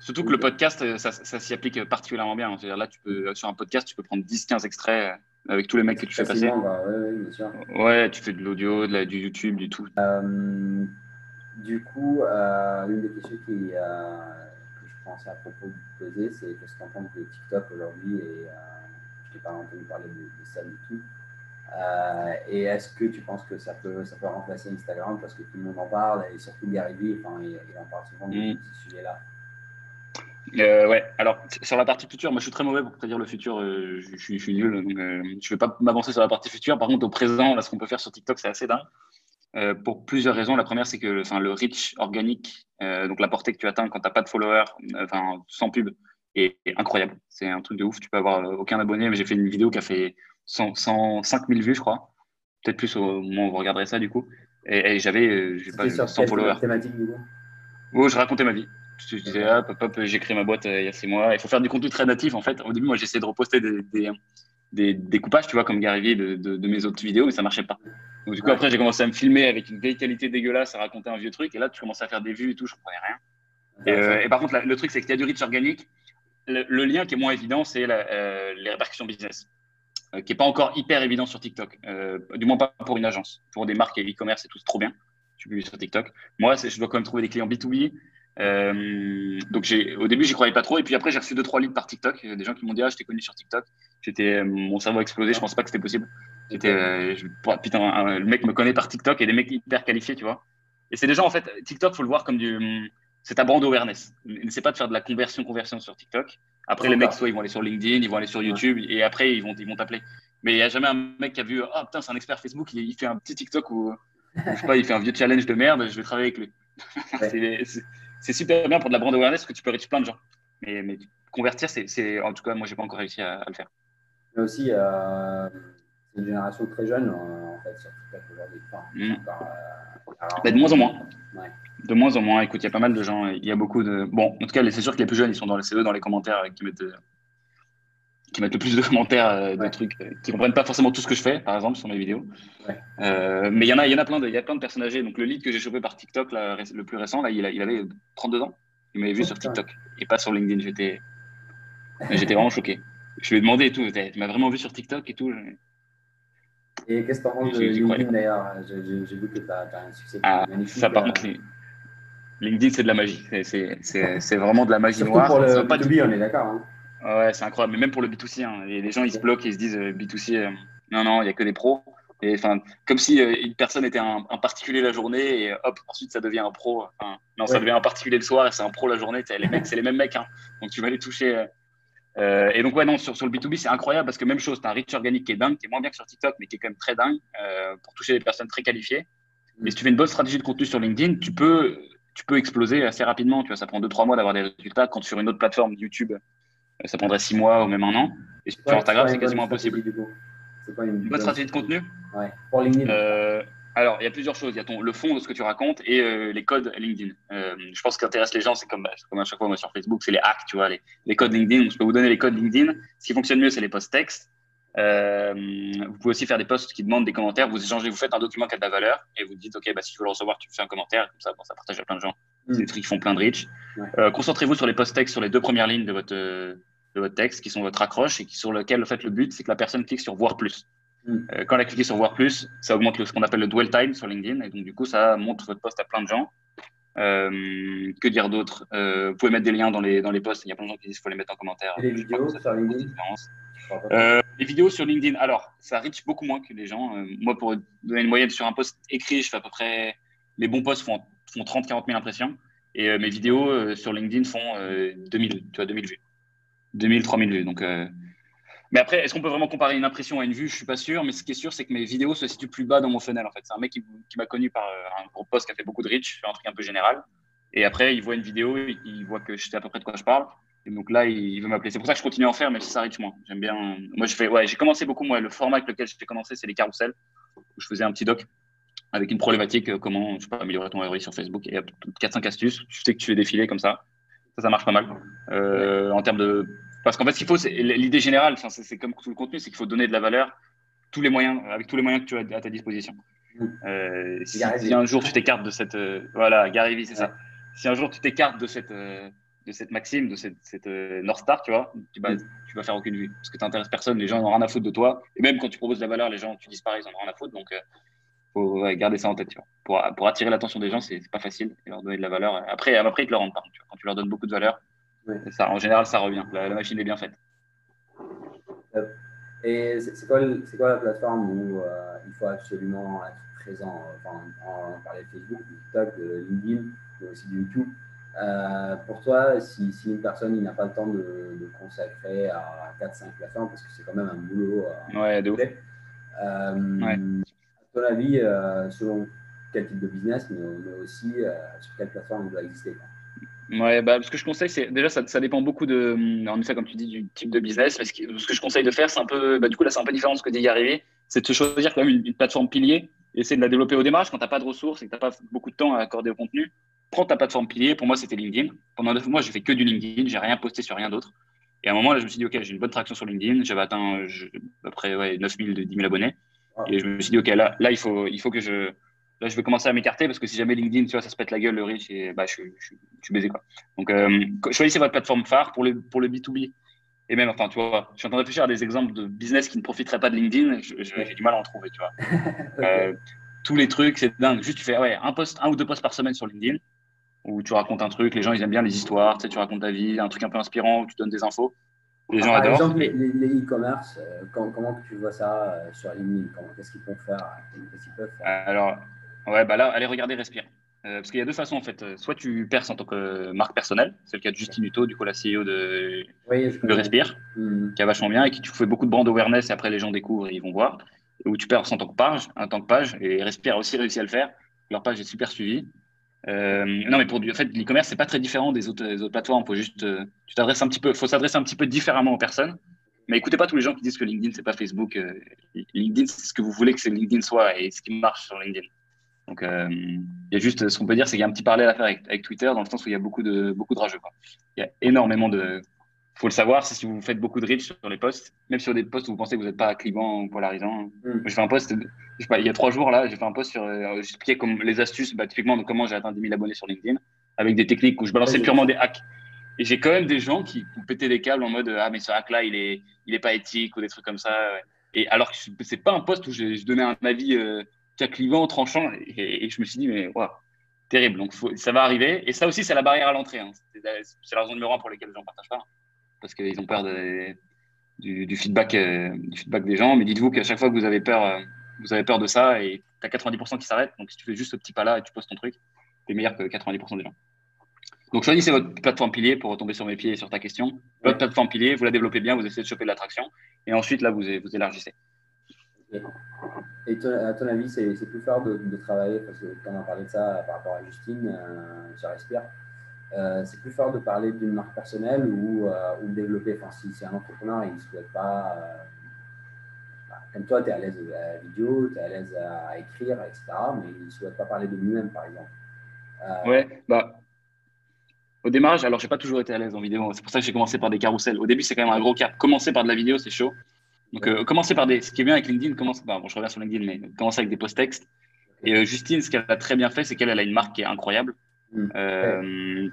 Surtout que le podcast, ça, ça s'y applique particulièrement bien. C'est-à-dire là, tu peux, sur un podcast, tu peux prendre 10-15 extraits avec tous les mecs que tu fais passer. Bah, ouais, bien sûr. ouais, tu fais de l'audio, du YouTube, du tout. Du coup, euh, une des questions qui, euh, que je pensais à propos de poser, c'est qu'est-ce que tu entends de TikTok aujourd'hui et euh, je n'ai pas entendu parler de, ça du tout. et est-ce que tu penses que ça peut, ça peut remplacer Instagram parce que tout le monde en parle et surtout Gary Vee, enfin, il, en parle souvent de mm. ce sujet-là ouais, alors sur la partie future, moi je suis très mauvais pour prédire le futur, je, je, suis nul, donc je ne vais pas m'avancer sur la partie future. Par contre, au présent, là, ce qu'on peut faire sur TikTok, c'est assez dingue. Euh, pour plusieurs raisons. La première, c'est que le, le reach organique, euh, donc la portée que tu atteins quand tu n'as pas de followers, euh, enfin, sans pub, est, incroyable. C'est un truc de ouf. Tu peux avoir aucun abonné, mais j'ai fait une vidéo qui a fait 100, 105 000 vues, je crois. Peut-être plus au moment où vous regarderez ça, du coup. Et, j'avais pas 100 followers. Thématique, du coup? Oh, je racontais ma vie. Je disais, hop, hop, j'ai créé ma boîte il y a six mois. Il faut faire du contenu très natif, en fait. Au début, moi, j'essayais de reposter des, des, des, découpages, tu vois, comme Gary de, de, mes autres vidéos, mais ça marchait pas. Donc, du coup, après, j'ai commencé à me filmer avec une vieille qualité dégueulasse, à raconter un vieux truc. Et là, tu commences à faire des vues et tout, je comprenais rien. Et, euh, par contre, le truc, c'est qu'il y a du reach organique. Le, lien qui est moins évident, c'est euh, les répercussions business, euh, qui n'est pas encore hyper évident sur TikTok. du moins, pas pour une agence. Pour des marques et e-commerce et tout, c'est trop bien. Tu peux sur TikTok. Moi, je dois quand même trouver des clients B2B. Donc au début j'y croyais pas trop et puis après j'ai reçu deux trois leads par TikTok des gens qui m'ont dit ah je t'ai connu sur TikTok j'étais mon cerveau a explosé je pensais pas que c'était possible J'étais, euh, putain, le mec me connaît par TikTok et des mecs hyper qualifiés, tu vois. Et c'est des gens, en fait, TikTok, faut le voir comme du. C'est ta brand awareness. N'essaie pas de faire de la conversion, conversion sur TikTok. Après, les mecs, soit ils vont aller sur LinkedIn, ils vont aller sur YouTube, et après, ils vont ils vont t'appeler. Mais il n'y a jamais un mec qui a vu, ah putain, c'est un expert Facebook, il, fait un petit TikTok ou, je sais pas, il fait un vieux challenge de merde, je vais travailler avec lui. c'est super bien pour de la brand awareness parce que tu peux reach plein de gens. Mais, mais convertir, c'est, en tout cas, moi, j'ai pas encore réussi à, le faire. Mais aussi, euh, une génération très jeune en fait sur TikTok aujourd'hui. Mm. Euh, de moins en moins. De moins en moins. Écoute, il y a pas mal de gens. Il y a beaucoup de. Bon, en tout cas, c'est sûr que les plus jeunes, ils sont dans les CE, dans les commentaires, qui mettent, qui mettent le plus de commentaires, de trucs, qui comprennent pas forcément tout ce que je fais, par exemple, sur mes vidéos. mais il y en a, il y en a plein de, il y a plein de personnes âgées. Donc le lead que j'ai chopé par TikTok, le plus récent, là, il, il avait 32 ans. Il m'avait vu sur TikTok et pas sur LinkedIn. J'étais, j'étais vraiment choqué. Je lui ai demandé et tout. Tu m'as vraiment vu sur TikTok et tout. Et qu'est-ce que tu penses de LinkedIn d'ailleurs? J'ai vu que tu as, un succès ah, magnifique. Ça, par contre, LinkedIn, c'est de la magie. C'est vraiment de la magie Surtout noire. pour le B2B, on est d'accord. Hein. Ouais, c'est incroyable. Mais même pour le B2C, hein. les gens ils se bloquent et ils se disent euh, B2C, euh, non, non, il n'y a que des pros. Et, comme si euh, une personne était un, particulier la journée et hop, ensuite ça devient un pro. non, ça devient un particulier le soir et c'est un pro la journée. Les mecs, c'est les mêmes mecs. Hein. Donc tu vas les toucher. Euh, et donc, ouais, non, sur, sur le B2B, c'est incroyable parce que même chose, tu as un reach organique qui est dingue, qui est moins bien que sur TikTok, mais qui est quand même très dingue pour toucher des personnes très qualifiées. Mais si tu fais une bonne stratégie de contenu sur LinkedIn, tu peux, tu peux exploser assez rapidement. Tu vois, ça prend 2-3 mois d'avoir des résultats. Quand sur une autre plateforme, YouTube, ça prendrait 6 mois ou même un an. Et sur Instagram, c'est quasiment impossible. C'est quoi une, bonne stratégie de contenu ouais. Pour LinkedIn euh, alors, il y a plusieurs choses. Il y a ton, le fond de ce que tu racontes et euh, les codes LinkedIn. Euh, je pense ce qui intéresse les gens, c'est comme, comme à chaque fois moi sur Facebook, c'est les hacks, tu vois, les, les, codes LinkedIn. je peux vous donner les codes LinkedIn. Ce qui fonctionne mieux, c'est les posts textes. Euh, vous pouvez aussi faire des posts qui demandent des commentaires. Vous échangez, vous faites un document qui a de la valeur et vous dites, OK, bah, si tu veux le recevoir, tu fais un commentaire. Comme ça, bon, ça partage à plein de gens. C'est des trucs qui font plein de reach. Concentrez-vous sur les posts textes, sur les deux premières lignes de votre, de votre texte, qui sont votre accroche et qui, sur lequel, en fait, le but, c'est que la personne clique sur voir plus. Mm. Euh, quand elle a cliqué sur voir plus, ça augmente ce qu'on appelle le dwell time sur LinkedIn. Et donc, du coup, ça montre votre post à plein de gens. Euh, que dire d'autre? Euh, Vous pouvez mettre des liens dans les, dans les posts. Il y a plein de gens qui disent qu'il faut les mettre en commentaire. Et les vidéos sur LinkedIn Les vidéos sur LinkedIn, alors, ça reach beaucoup moins que les gens. moi, pour donner une moyenne sur un post écrit, je fais à peu près. Les bons posts font, font 30-40 000 impressions. Et mes vidéos sur LinkedIn font 2000, tu vois, 2000 vues. 2000, 3000 vues. Donc, mais après, est-ce qu'on peut vraiment comparer une impression à une vue? Je suis pas sûr, mais ce qui est sûr, c'est que mes vidéos se situent plus bas dans mon funnel. En fait, c'est un mec qui, m'a connu par euh, un gros post qui a fait beaucoup de reach, un truc un peu général. Et après, il voit une vidéo, il voit que je sais à peu près de quoi je parle. Et donc là, il veut m'appeler. C'est pour ça que je continue à en faire, mais ça reach moins. J'aime bien. Moi, je fais. Ouais, j'ai commencé beaucoup. Moi, le format avec lequel j'ai commencé, c'est les carousels, je faisais un petit doc avec une problématique, euh, comment je peux améliorer ton ROI sur Facebook. Et 4-5 astuces. Tu sais que tu fais défiler comme ça. Ça, ça marche pas mal. Euh, en termes de parce qu'en fait, ce qu'il faut, c'est l'idée générale, c'est comme tout le contenu, c'est qu'il faut donner de la valeur tous les moyens, avec tous les moyens que tu as à ta disposition. Mmh. Euh, si, un jour tu t'écartes de cette, euh, voilà, Gary c'est ça. Si un jour tu t'écartes de cette, euh, de cette maxime, de cette, cette North Star, tu vois, tu, bah, tu vas faire aucune vue parce que tu n'intéresses personne, les gens n'ont rien à foutre de toi. Et même quand tu proposes de la valeur, les gens, tu disparais, ils n'en ont rien à foutre. Donc, faut garder ça en tête. Tu vois. Pour, pour attirer l'attention des gens, c'est pas facile et leur donner de la valeur. Après, après ils te le rendent pas. Quand tu leur donnes beaucoup de valeur, ça, en général, ça revient. La, machine est bien faite. Et c'est quoi, quoi, la plateforme où euh, il faut absolument être présent enfin, On parlait de Facebook, de TikTok, de LinkedIn, mais aussi de YouTube. Euh, pour toi, si, si, une personne n'a pas le temps de, de consacrer à 4-5 plateformes, parce que c'est quand même un boulot euh, ouais, de euh, ouais. Ton avis, selon quel type de business, mais, aussi sur quelle plateforme il doit exister Ouais, bah, ce que je conseille, c'est déjà ça, dépend beaucoup de, en effet, comme tu dis, du type de business. Mais ce, que je conseille de faire, c'est un peu, bah, du coup là, c'est un peu différent de ce que dit y arriver, c'est de choisir quand même une, plateforme pilier, essayer de la développer au démarrage quand t'as pas de ressources et que t'as pas beaucoup de temps à accorder au contenu. Prends ta plateforme pilier. Pour moi, c'était LinkedIn. Pendant neuf mois, j'ai fait que du LinkedIn, j'ai rien posté sur rien d'autre. Et à un moment, là, je me suis dit, ok, j'ai une bonne traction sur LinkedIn. J'avais atteint à peu près ouais, 9000, 10 000 abonnés. Et je me suis dit, ok, là, là, il faut, il faut que je là, je vais commencer à m'écarter parce que si jamais LinkedIn, tu vois, ça se pète la gueule, le riche, et bah, je, je, je suis baisé, quoi. Donc, euh, choisissez votre plateforme phare pour le, pour le B2B. Et même, enfin, tu vois, je suis en train de réfléchir à des exemples de business qui ne profiteraient pas de LinkedIn. J'ai du mal à en trouver, tu vois. euh, tous les trucs, c'est dingue. Juste, tu fais ouais, un, post, un ou deux posts par semaine sur LinkedIn où tu racontes un truc. Les gens, ils aiment bien les histoires. Tu sais, tu racontes ta vie, un truc un peu inspirant où tu donnes des infos. Les gens par adorent. exemple, les e-commerce, euh, comment, comment, tu vois ça euh, sur LinkedIn? Qu'est-ce qu'ils peuvent faire? Qu'est-ce qu'ils peuvent faire? Alors, Ouais, bah là, allez regarder Respire. Euh, parce qu'il y a deux façons en fait. Soit tu perces en tant que marque personnelle, c'est le cas de Justine Hutto, du coup la CEO de, Respire, hmm. qui a vachement bien et qui tu fais beaucoup de brand awareness et après les gens découvrent et ils vont voir. Ou tu perces en tant que page, en tant que page et Respire a aussi réussi à le faire. Leur page est super suivie. Euh, non, mais pour du, en fait, l'e-commerce c'est pas très différent des autres, autres plateformes. Faut juste, euh, tu t'adresses un petit peu, faut s'adresser un petit peu différemment aux personnes. Mais écoutez pas tous les gens qui disent que LinkedIn c'est pas Facebook. LinkedIn c'est ce que vous voulez que c'est LinkedIn soit et ce qui marche sur LinkedIn. Donc, euh, il y a juste ce qu'on peut dire, c'est qu'il y a un petit parallèle à faire avec, Twitter, dans le sens où il y a beaucoup de, beaucoup de rageux. Il y a énormément de. Faut le savoir, c'est si vous faites beaucoup de reach sur les posts, même sur des posts où vous pensez que vous n'êtes pas clivant ou polarisant. Mm. J'ai fait un post, je sais pas, il y a trois jours là, j'ai fait un post sur, euh, j'expliquais comme les astuces, bah, typiquement de comment j'ai atteint 10 000 abonnés sur LinkedIn, avec des techniques où je balançais purement des hacks. Et j'ai quand même des gens qui pétaient des câbles en mode ah mais ce hack là il est il est pas éthique ou des trucs comme ça. Et alors que c'est pas un post où je, donnais un avis euh, clivant, tranchant, et, je me suis dit mais waouh terrible. Donc ça va arriver. Et ça aussi c'est la barrière à l'entrée. Hein. C'est la raison numéro un pour laquelle les gens partagent pas parce qu'ils ont peur du, feedback, euh, du feedback des gens. Mais dites-vous qu'à chaque fois que vous avez peur, euh, vous avez peur de ça et tu as 90% qui s'arrêtent. Donc si tu fais juste ce petit pas-là et tu postes ton truc, tu es meilleur que 90% des gens. Donc choisissez votre plateforme pilier pour retomber sur mes pieds et sur ta question. Votre plateforme pilier, vous la développez bien, vous essayez de choper de l'attraction et ensuite là vous, vous élargissez. Et à ton avis, c'est plus fort de, travailler, parce que tu en as parlé de ça par rapport à Justine, euh, sur Respire, euh, c'est plus fort de parler d'une marque personnelle ou, euh, ou développer. Enfin, si c'est un entrepreneur, il ne souhaite pas. Euh, bah, comme toi, tu es à l'aise à la vidéo, tu es à l'aise à, écrire, etc. Mais il ne souhaite pas parler de lui-même, par exemple. ouais, bah. Au démarrage, alors j'ai pas toujours été à l'aise en vidéo, c'est pour ça que j'ai commencé par des carousels. Au début, c'est quand même un gros cap. Commencer par de la vidéo, c'est chaud. Donc, commencer par des. Ce qui est bien avec LinkedIn, commence par. Bon, je reviens sur LinkedIn, mais commencer avec des post textes. Et Justine, ce qu'elle a très bien fait, c'est qu'elle a une marque qui est incroyable. Mm. Euh,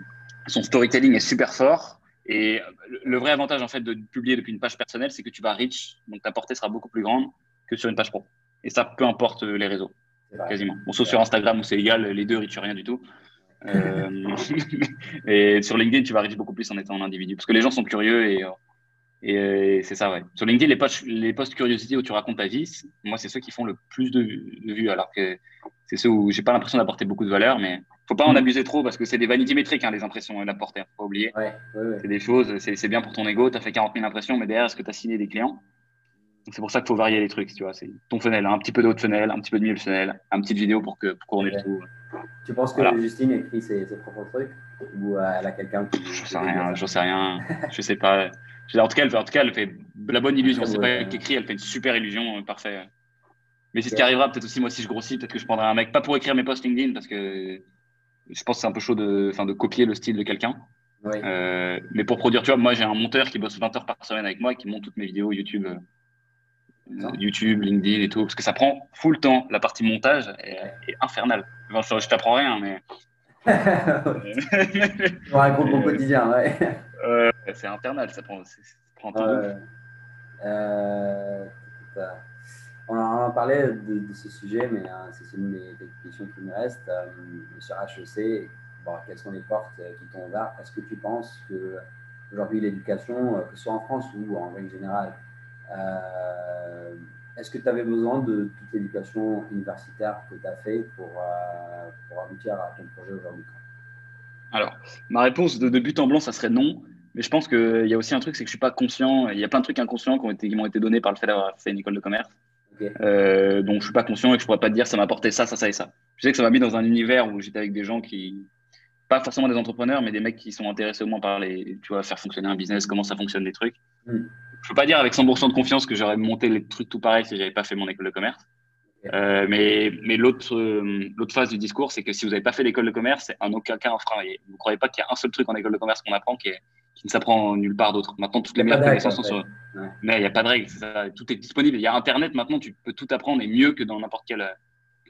son storytelling est super fort. Et le vrai avantage en fait de publier depuis une page personnelle, c'est que tu vas reach, donc ta portée sera beaucoup plus grande que sur une page pro. Et ça, peu importe les réseaux, quasiment. Bon, sauf sur Instagram où c'est égal, les deux reachent rien du tout. Euh, et sur LinkedIn, tu vas reach beaucoup plus en étant un individu, parce que les gens sont curieux et, et c'est ça, ouais. Sur LinkedIn, les posts, les posts curiosité où tu racontes ta vie, moi, c'est ceux qui font le plus de, de vues, alors que c'est ceux où j'ai pas l'impression d'apporter beaucoup de valeur, mais faut pas en mm. abuser trop parce que c'est des vanités métriques, hein, les impressions et l'apporter, faut pas oublier. C'est des choses, c'est bien pour ton ego, tu as fait 40 000 impressions, mais derrière, est-ce que tu as signé des clients? C'est pour ça qu'il faut varier les trucs, tu vois. C'est ton funnel, un petit peu d'autre funnel, un petit peu de milieu funnel, un petit vidéo pour, que, pour couronner le tout. Tu penses que Justine écrit ses, propres trucs? Ou euh, elle a quelqu'un qui. Je sais rien, je sais rien, je sais pas. En tout, cas, elle, en tout cas, elle fait la bonne illusion. C'est pas elle qui écrit, elle fait une super illusion, euh, parfait. Mais c'est ce qui arrivera peut-être aussi moi si je grossis, peut-être que je prendrai un mec, pas pour écrire mes posts LinkedIn, parce que je pense que c'est un peu chaud de, de copier le style de quelqu'un. Euh, mais pour produire, tu vois, moi j'ai un monteur qui bosse 20 heures par semaine avec moi et qui monte toutes mes vidéos YouTube, euh, YouTube, LinkedIn et tout, parce que ça prend full temps. La partie montage est, infernale. Enfin, je, t'apprends rien, mais. Pour un groupe au quotidien, ouais. c'est infernal, ça prend, ça prend temps. Euh, on en parlé de, ce sujet, mais euh, c'est une des, questions qui me restent. Euh, sur HEC, quelles sont les portes euh, qui t'ont ouvert? Est-ce que tu penses que aujourd'hui l'éducation, que ce soit en France ou en règle générale, est-ce que tu avais besoin de toute l'éducation universitaire que tu as fait pour, aboutir à ton projet aujourd'hui? Alors, ma réponse de, but en blanc, ça serait non. Mais je pense qu'il y a aussi un truc, c'est que je ne suis pas conscient. Il y a plein de trucs inconscients qui m'ont été donnés par le fait d'avoir fait une école de commerce. Euh, donc je suis pas conscient et que je pourrais pas te dire ça m'a apporté ça, ça, ça et ça. Je sais que ça m'a mis dans un univers où j'étais avec des gens qui, pas forcément des entrepreneurs, mais des mecs qui sont intéressés au moins par les, tu vois, faire fonctionner un business, comment ça fonctionne les trucs. Mm. Je peux pas dire avec 100% de confiance que j'aurais monté les trucs tout pareil si j'avais pas fait mon école de commerce. Euh, mais mais l'autre euh, l'autre phase du discours, c'est que si vous n'avez pas fait l'école de commerce, c'est en aucun cas un frein. Vous ne croyez pas qu'il y a un seul truc en école de commerce qu'on apprend qui est qui ne s'apprend nulle part d'autre. Maintenant, toutes les meilleures connaissances sont sur. Mais il n'y a pas de règle, tout est disponible. Il y a Internet maintenant, tu peux tout apprendre et mieux que dans n'importe quelle,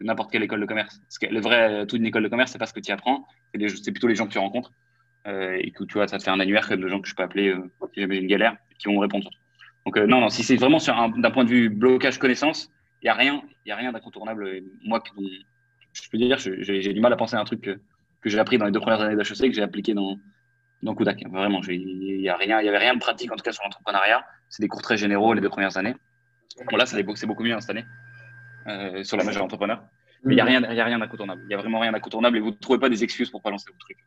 n'importe quelle école de commerce. Parce que le vrai tout d'une école de commerce, c'est pas ce que tu apprends, c'est plutôt les gens que tu rencontres. Euh, et que tu vois, ça te fait un annuaire de gens que je peux appeler euh, si jamais une galère, qui vont répondre. Donc, euh, non, non, si c'est vraiment d'un point de vue blocage connaissance, il n'y a rien, y a rien d'incontournable. Moi, je peux dire, j'ai du mal à penser à un truc que, que j'ai appris dans les deux premières années d'HEC, que j'ai appliqué dans, donc Kudak. Vraiment, il n'y avait rien de pratique, en tout cas, sur l'entrepreneuriat. C'est des cours très généraux les deux premières années. Bon, là, c'est beaucoup mieux hein, cette année, euh, sur la majeure entrepreneur. Mais il n'y a rien, y a rien d'incontournable. Il n'y a vraiment rien d'incontournable et vous ne trouvez pas des excuses pour pas lancer vos trucs.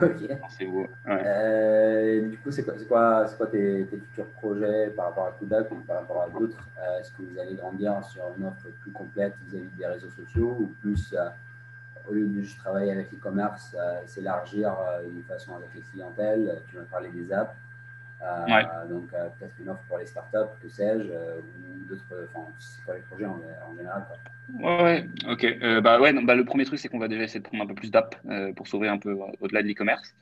Ok. Vous, euh, du coup, c'est quoi, quoi, quoi tes, futurs projets par rapport à Kudak ou par rapport à d'autres? Euh, Est-ce que vous allez grandir sur une offre plus complète vis-à-vis des réseaux sociaux ou plus au lieu de juste travailler avec l'e-commerce, euh, s'élargir euh, de façon avec les clientèles. Tu m'as parlé des apps. Donc, peut-être une offre pour les startups, que sais-je, ou d'autres, enfin, c'est pas les projets en, général. Quoi. Ouais, ok. bah, ouais, bah, le premier truc, c'est qu'on va déjà essayer de prendre un peu plus d'app pour s'ouvrir un peu au-delà de l'e-commerce.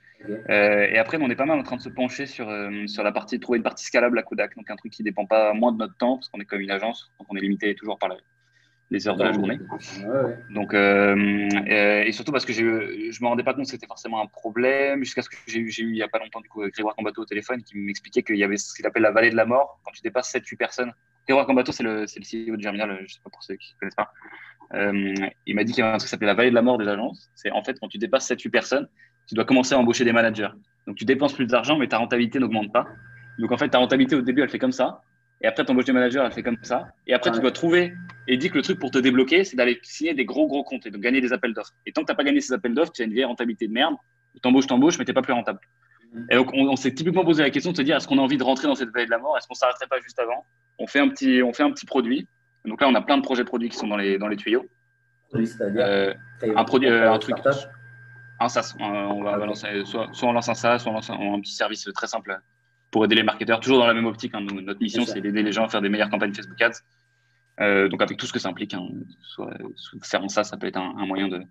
et après, on est pas mal en train de se pencher sur, sur la partie, trouver une partie scalable à Kodak, donc un truc qui dépend pas moins de notre temps, parce qu'on est comme une agence, donc on est limité toujours par la, les heures de la journée. Donc, euh, euh, et surtout parce que je ne me rendais pas compte que c'était forcément un problème jusqu'à ce que j'ai eu, eu il n'y a pas longtemps du coup Grégoire Combato au téléphone qui m'expliquait qu'il y avait ce qu'il appelle la vallée de la mort quand tu dépasses 7-8 personnes. Grégoire Combato, c'est le, le CEO de Germinal, je ne sais pas pour ceux qui ne connaissent pas. Euh, il m'a dit qu'il y avait un truc qui s'appelait la vallée de la mort des agences. C'est en fait quand tu dépasses 7-8 personnes, tu dois commencer à embaucher des managers. Donc tu dépenses plus d'argent, mais ta rentabilité n'augmente pas. Donc en fait, ta rentabilité au début, elle fait comme ça. Et après, ton budget manager, elle fait comme ça. Et après, tu dois trouver et dit que le truc pour te débloquer, c'est d'aller signer des gros, gros comptes et de gagner des appels d'offres. Et tant que tu n'as pas gagné ces appels d'offres, tu as une vieille rentabilité de merde. Tu embauches, t'embauches, mais tu n'es pas plus rentable. Et donc, on, s'est typiquement posé la question de se dire est-ce qu'on a envie de rentrer dans cette vallée de la mort? Est-ce qu'on ne s'arrêterait pas juste avant? On fait, un petit, on fait un petit produit. Donc là, on a plein de projets produits qui sont dans les, dans les tuyaux. C'est-à-dire euh, un, produit, euh, un truc. Un SaaS. on va, lancer, soit, soit, on lance un SaaS, soit on lance un petit service très simple pour aider les marketeurs, toujours dans la même optique. Hein. notre mission, c'est d'aider les gens à faire des meilleures campagnes Facebook Ads. Euh, donc avec tout ce que ça implique, hein. soit, ça, ça peut être un, moyen de,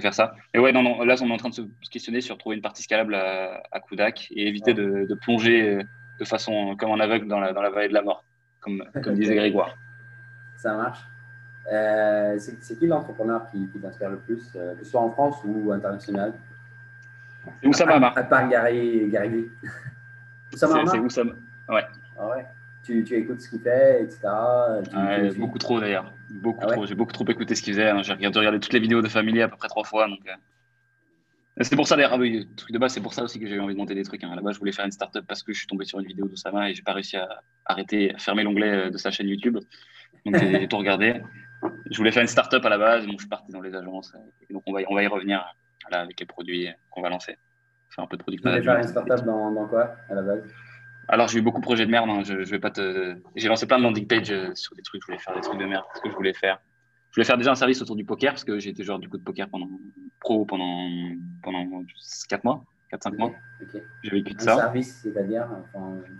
faire ça. Et ouais, non, non, là, on est en train de se questionner sur trouver une partie scalable à, à Kudak et éviter de, plonger de façon comme en aveugle dans la, dans la vallée de la mort, comme, comme disait Grégoire. Ça marche. Euh, c'est qui l'entrepreneur qui, t'inspire le plus, euh, que ce soit en France ou international? Où ça va, À part Gary, Gary c'est Oussama. Ouais. Ah ouais. Tu, tu, écoutes ce qu'il fait, etc. beaucoup trop d'ailleurs. Beaucoup ah trop. J'ai beaucoup trop écouté ce qu'il faisait. Hein. J'ai regardé, toutes les vidéos de Family à peu près trois fois. Donc, euh. C'est pour ça d'ailleurs, ah le truc de base, c'est pour ça aussi que j'ai eu envie de monter des trucs. Hein. Base, je voulais faire une startup parce que je suis tombé sur une vidéo d'Oussama et j'ai pas réussi à arrêter, à fermer l'onglet euh, de sa chaîne YouTube. Donc j'ai tout regardé. Je voulais faire une startup à la base, donc je suis parti dans les agences. Et donc on va, on va y revenir là, avec les produits qu'on va lancer faire un peu de product Tu faire une startup dans, dans quoi à la base? Alors, j'ai eu beaucoup de projets de merde. Hein. Je, je, vais pas te. J'ai lancé plein de landing pages euh, sur des trucs. Je voulais faire des trucs de merde. Ce que je voulais faire? Je voulais faire déjà un service autour du poker parce que j'étais joueur du coup de poker pendant pro pendant pendant 4 mois, 4-5 mois. Okay. J'avais plus de ça. Un service, c'est-à-dire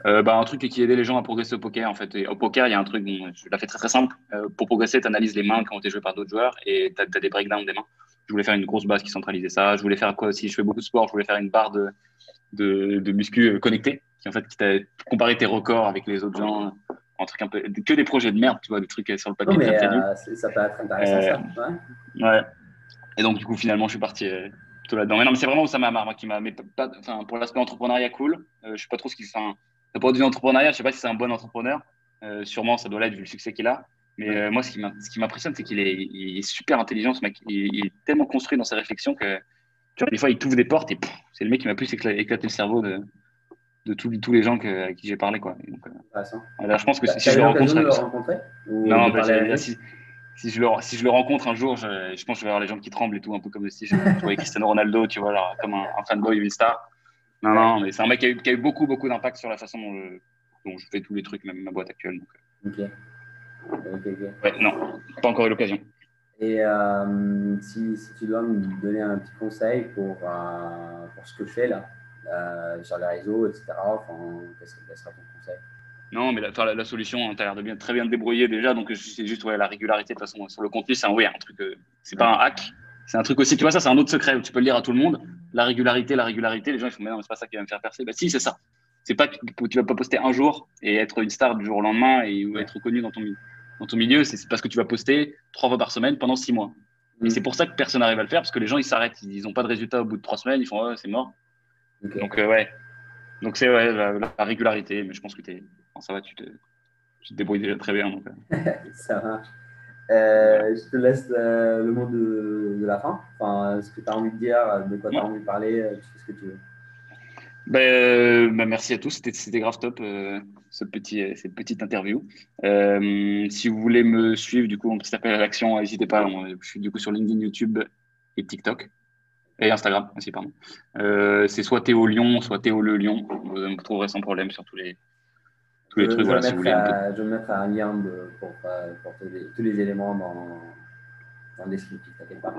euh, bah, Un truc qui aidait les gens à progresser au poker. En fait, et au poker, il y a un truc, je l'ai fait très très simple. Euh, pour progresser, tu analyses les mains quand ont été jouées par d'autres joueurs et tu as, as, des breakdowns des mains. Je voulais faire une grosse base qui centralisait ça. Je voulais faire quoi aussi? Je fais beaucoup de sport. Je voulais faire une barre de, de, de muscu euh, connecté qui en fait qui t'a comparé tes records avec les autres gens un truc un peu que des projets de merde tu vois des trucs sur le papier non, mais, euh, ça peut être intéressant ça euh, ouais. ouais. et donc du coup finalement je suis parti plutôt là-dedans mais non mais c'est vraiment ça m'a marre qui m'a mais pas enfin pour l'aspect entrepreneuriat cool je sais pas trop ce qu'il fait pour produit entrepreneuriat je sais pas si c'est un bon entrepreneur sûrement ça doit l'être vu le succès qu'il a mais moi ce qui m'impressionne c'est qu'il est, est, super intelligent ce mec il, est tellement construit dans ses réflexions que des fois, il t'ouvre des portes et c'est le mec qui m'a plus éclaté le cerveau de, de tous, tous les gens que, à qui j'ai parlé. Quoi. Donc, euh, je pense que si, je le rencontre. non, bah, si, si, je le, si je le rencontre un jour, je, je, pense que je vais avoir les gens qui tremblent et tout, un peu comme si je, voyais Cristiano Ronaldo, tu vois, alors, comme un, un fanboy, une star. Non, non, mais c'est un mec qui a, eu, qui a eu beaucoup, beaucoup d'impact sur la façon dont je, dont je, fais tous les trucs, même ma boîte actuelle. Donc, euh. ok. Ouais, non, pas encore eu l'occasion. Et euh, si, si, tu dois me donner un petit conseil pour, euh, pour ce que je fais là, euh, sur les réseaux, etc., qu'est-ce que sera ton conseil? Non, mais la, la, solution, tu as l'air de bien, très bien te débrouiller déjà. Donc, c'est juste ouais, la régularité. De toute façon, sur le contenu, c'est un, oui, un truc. c'est pas un hack. C'est un truc aussi. Tu vois, ça, c'est un autre secret où tu peux le lire à tout le monde. La régularité, la régularité. Les gens, ils font, mais non, mais c'est pas ça qui va me faire percer. Bah, si, c'est ça. C'est pas que tu vas pas poster un jour et être une star du jour au lendemain et ou être connu dans ton milieu dans ton milieu, c'est parce que tu vas poster trois fois par semaine pendant six mois. Et mm. c'est pour ça que personne n'arrive à le faire, parce que les gens, ils s'arrêtent, ils n'ont pas de résultat au bout de trois semaines, ils font, c'est mort. Donc, euh, ouais. Donc, c'est ouais, la, régularité, mais je pense que es, ça va, tu te, tu te débrouilles déjà très bien. Euh. ça marche. Euh, je te laisse le mot de, de, la fin. Enfin, ce que tu as envie de dire, de quoi tu as envie de parler, tu fais ce que tu veux. Ben, ben merci à tous, c'était grave top ce petit, cette petite interview. Euh, si vous voulez me suivre, du coup, petit appel à l'action, n'hésitez pas. Je suis du coup sur LinkedIn, YouTube et TikTok. Et Instagram aussi, pardon. Euh, c'est soit Théo Lyon, soit Théo Le Lyon. Vous me trouverez sans problème sur tous les, tous les trucs. Je, voilà, si vous voulez, je vais mettre un lien pour, pour tous, les, tous, les, éléments dans, dans le descriptif, t'inquiète pas.